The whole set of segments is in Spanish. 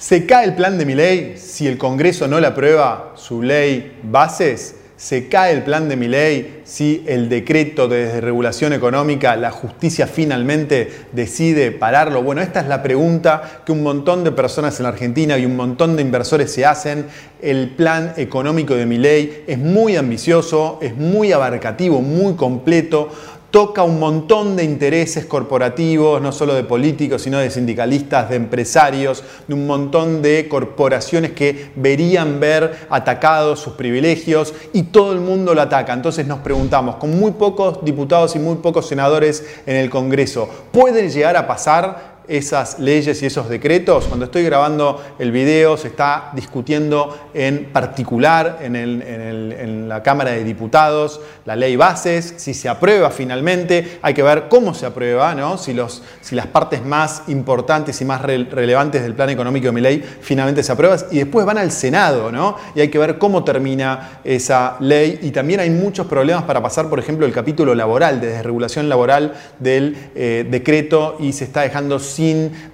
¿Se cae el plan de mi ley si el Congreso no le aprueba su ley bases? ¿Se cae el plan de mi ley si el decreto de desregulación económica, la justicia finalmente decide pararlo? Bueno, esta es la pregunta que un montón de personas en la Argentina y un montón de inversores se hacen. El plan económico de mi ley es muy ambicioso, es muy abarcativo, muy completo toca un montón de intereses corporativos, no solo de políticos, sino de sindicalistas, de empresarios, de un montón de corporaciones que verían ver atacados sus privilegios y todo el mundo lo ataca. Entonces nos preguntamos, con muy pocos diputados y muy pocos senadores en el Congreso, ¿puede llegar a pasar esas leyes y esos decretos. Cuando estoy grabando el video se está discutiendo en particular en, la Cámara de Diputados la ley bases, si se aprueba finalmente, hay que ver cómo se aprueba, ¿no? si, las partes más importantes y más relevantes del plan económico de mi ley finalmente se aprueban y después van al Senado ¿no? y hay que ver cómo termina esa ley y también hay muchos problemas para pasar, por ejemplo, el capítulo laboral, de desregulación laboral del eh, decreto y se está dejando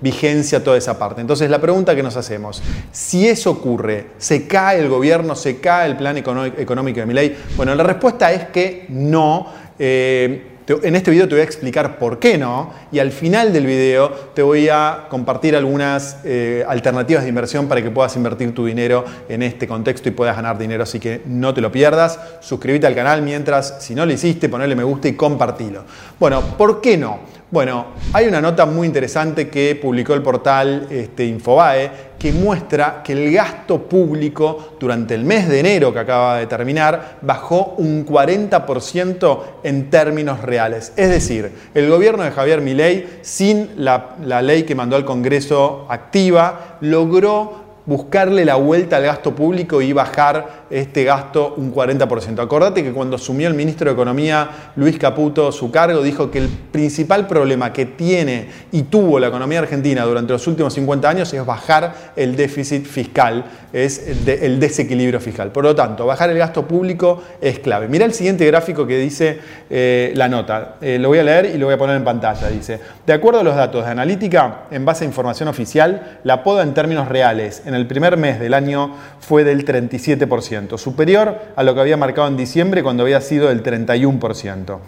vigencia toda esa parte. Entonces la pregunta que nos hacemos, si eso ocurre, ¿se cae el gobierno, se cae el plan económico de mi ley? Bueno, la respuesta es que no. Eh, en este video te voy a explicar por qué no y al final del video te voy a compartir algunas eh, alternativas de inversión para que puedas invertir tu dinero en este contexto y puedas ganar dinero, así que no te lo pierdas. Suscríbete al canal mientras, si no lo hiciste, ponle me gusta y compartilo. Bueno, ¿por qué no? Bueno, hay una nota muy interesante que publicó el portal este, Infobae que muestra que el gasto público durante el mes de enero que acaba de terminar bajó un 40% en términos reales. Es decir, el gobierno de Javier Milei, sin la, la ley que mandó al Congreso activa, logró buscarle la vuelta al gasto público y bajar este gasto un 40%. Acordate que cuando asumió el ministro de Economía Luis Caputo su cargo, dijo que el principal problema que tiene y tuvo la economía argentina durante los últimos 50 años es bajar el déficit fiscal, es el desequilibrio fiscal. Por lo tanto, bajar el gasto público es clave. Mira el siguiente gráfico que dice eh, la nota. Eh, lo voy a leer y lo voy a poner en pantalla. Dice, de acuerdo a los datos de analítica, en base a información oficial, la poda en términos reales en el primer mes del año fue del 37%, superior a lo que había marcado en diciembre cuando había sido del 31%.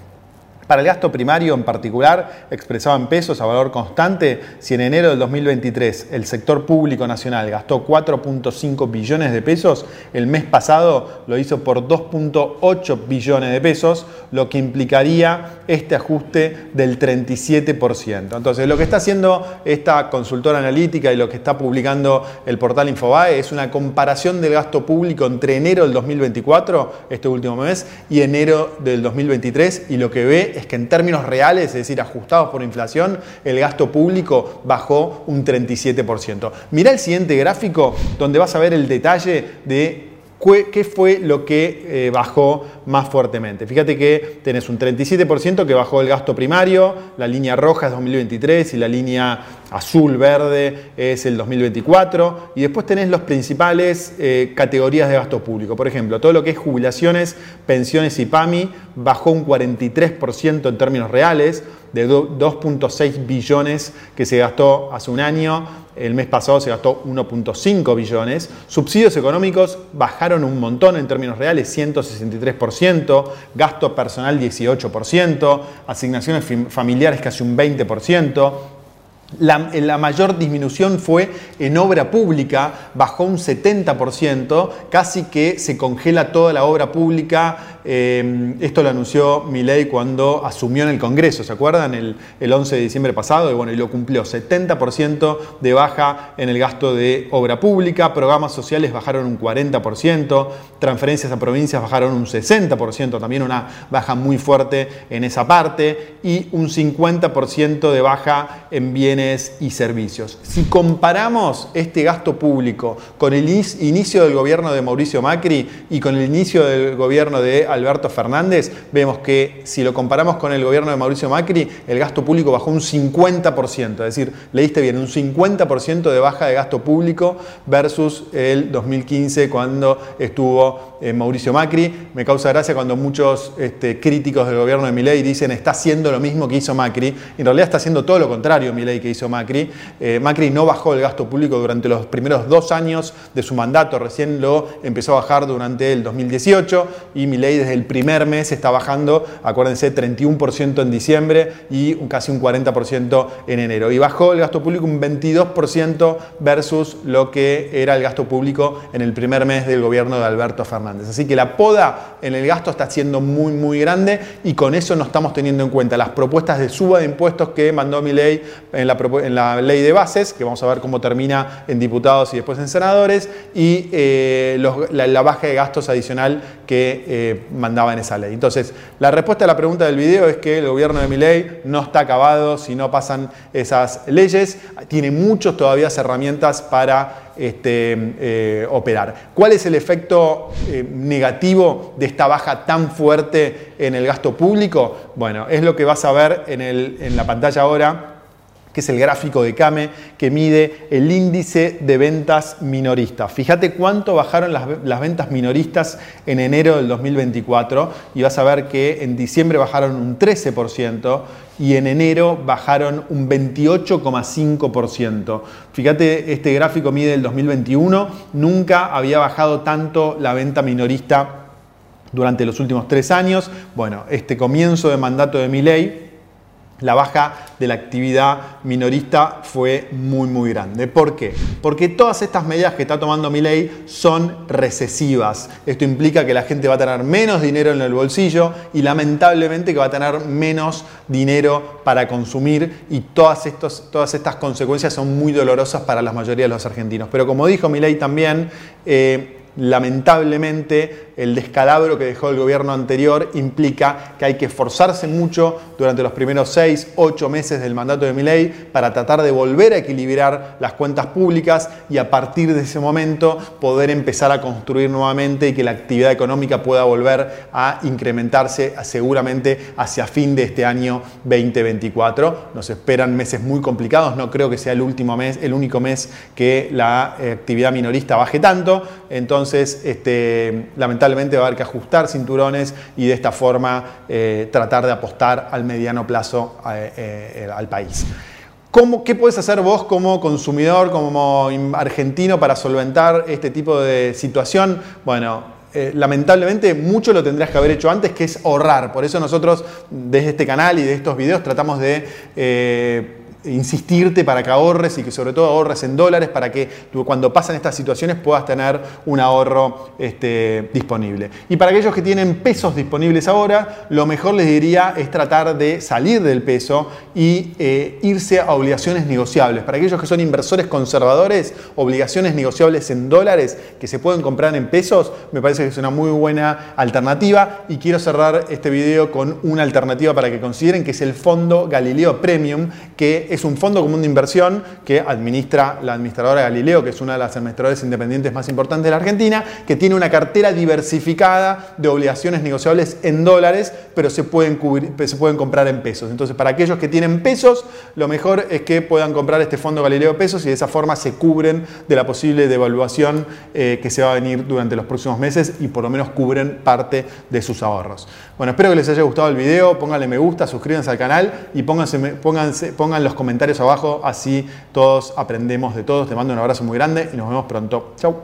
Para el gasto primario en particular, expresado en pesos a valor constante, si en enero del 2023 el sector público nacional gastó 4.5 billones de pesos, el mes pasado lo hizo por 2.8 billones de pesos, lo que implicaría este ajuste del 37%. Entonces, lo que está haciendo esta consultora analítica y lo que está publicando el portal Infobae es una comparación del gasto público entre enero del 2024, este último mes, y enero del 2023, y lo que ve es que en términos reales, es decir, ajustados por inflación, el gasto público bajó un 37%. Mira el siguiente gráfico donde vas a ver el detalle de ¿Qué fue lo que eh, bajó más fuertemente? Fíjate que tenés un 37% que bajó el gasto primario, la línea roja es 2023 y la línea azul-verde es el 2024, y después tenés las principales eh, categorías de gasto público. Por ejemplo, todo lo que es jubilaciones, pensiones y PAMI bajó un 43% en términos reales, de 2.6 billones que se gastó hace un año, el mes pasado se gastó 1.5 billones, subsidios económicos bajaron un montón en términos reales, 163%, gasto personal 18%, asignaciones familiares casi un 20%, la, mayor disminución fue en obra pública, bajó un 70%, casi que se congela toda la obra pública. Eh, esto lo anunció Milei cuando asumió en el Congreso, ¿se acuerdan? El, 11 de diciembre pasado, y bueno, y lo cumplió. 70% de baja en el gasto de obra pública, programas sociales bajaron un 40%, transferencias a provincias bajaron un 60%, también una baja muy fuerte en esa parte, y un 50% de baja en bienes y servicios. Si comparamos este gasto público con el inicio del gobierno de Mauricio Macri y con el inicio del gobierno de Alberto Fernández, vemos que si lo comparamos con el gobierno de Mauricio Macri, el gasto público bajó un 50%, es decir, leíste bien, un 50% de baja de gasto público versus el 2015 cuando estuvo eh, Mauricio Macri. Me causa gracia cuando muchos este, críticos del gobierno de Milei dicen está haciendo lo mismo que hizo Macri. En realidad está haciendo todo lo contrario Milei que hizo Macri. Eh, Macri no bajó el gasto público durante los primeros dos años de su mandato, recién lo empezó a bajar durante el 2018 y Milei desde el primer mes está bajando, acuérdense, 31% en diciembre y casi un 40% en enero. Y bajó el gasto público un 22% versus lo que era el gasto público en el primer mes del gobierno de Alberto Fernández. Así que la poda en el gasto está siendo muy, muy grande y con eso no estamos teniendo en cuenta las propuestas de suba de impuestos que mandó mi ley en la, ley de bases, que vamos a ver cómo termina en diputados y después en senadores, y eh, la, baja de gastos adicional que eh, esa ley. Entonces, la respuesta a la pregunta del video es que el gobierno de mi ley no está acabado si no pasan esas leyes, tiene muchas todavía herramientas para este, eh, operar. ¿Cuál es el efecto eh, negativo de esta baja tan fuerte en el gasto público? Bueno, es lo que vas a ver en, en la pantalla ahora que es el gráfico de CAME que mide el índice de ventas minoristas. Fíjate cuánto bajaron las, ventas minoristas en enero del 2024 y vas a ver que en diciembre bajaron un 13% y en enero bajaron un 28,5%. Fíjate, este gráfico mide el 2021, nunca había bajado tanto la venta minorista durante los últimos tres años. Bueno, este comienzo de mandato de mi ley la baja de la actividad minorista fue muy muy grande. ¿Por qué? Porque todas estas medidas que está tomando mi ley son recesivas. Esto implica que la gente va a tener menos dinero en el bolsillo y lamentablemente que va a tener menos dinero para consumir y todas, todas estas consecuencias son muy dolorosas para la mayoría de los argentinos. Pero como dijo mi ley también, eh, lamentablemente el descalabro que dejó el gobierno anterior implica que hay que esforzarse mucho durante los primeros 6, 8 meses del mandato de Milei para tratar de volver a equilibrar las cuentas públicas y a partir de ese momento poder empezar a construir nuevamente y que la actividad económica pueda volver a incrementarse seguramente hacia fin de este año 2024. Nos esperan meses muy complicados, no creo que sea el último mes, el único mes que la eh, actividad minorista baje tanto. Entonces, este, lamentablemente va a haber que ajustar cinturones y de esta forma eh, tratar de apostar al mediano plazo eh, eh, al país. ¿Cómo, ¿Qué puedes hacer vos como consumidor, como argentino para solventar este tipo de situación? Bueno, lamentablemente mucho lo tendrías que haber hecho antes, que es ahorrar. Por eso nosotros desde este canal y de estos videos tratamos de insistirte para que ahorres y que sobre todo ahorres en dólares para que tú, cuando pasan estas situaciones puedas tener un ahorro este, disponible. Y para aquellos que tienen pesos disponibles ahora, lo mejor les diría es tratar de salir del peso y eh, irse a obligaciones negociables. Para aquellos que son inversores conservadores, obligaciones negociables en dólares que se pueden comprar en pesos, me parece que es una muy buena alternativa y quiero cerrar este video con una alternativa para que consideren que es el fondo Galileo Premium que es un fondo común de inversión que administra la administradora Galileo, que es una de las administradoras independientes más importantes de la Argentina, que tiene una cartera diversificada de obligaciones negociables en dólares, pero se pueden, se pueden comprar en pesos. Entonces, para aquellos que tienen pesos, lo mejor es que puedan comprar este fondo Galileo pesos y de esa forma se cubren de la posible devaluación eh, que se va a venir durante los próximos meses y por lo menos cubren parte de sus ahorros. Bueno, espero que les haya gustado el video, pónganle me gusta, suscríbanse al canal y pónganse, pónganse, pongan los comentarios abajo, así todos aprendemos de todos. Te mando un abrazo muy grande y nos vemos pronto. Chau.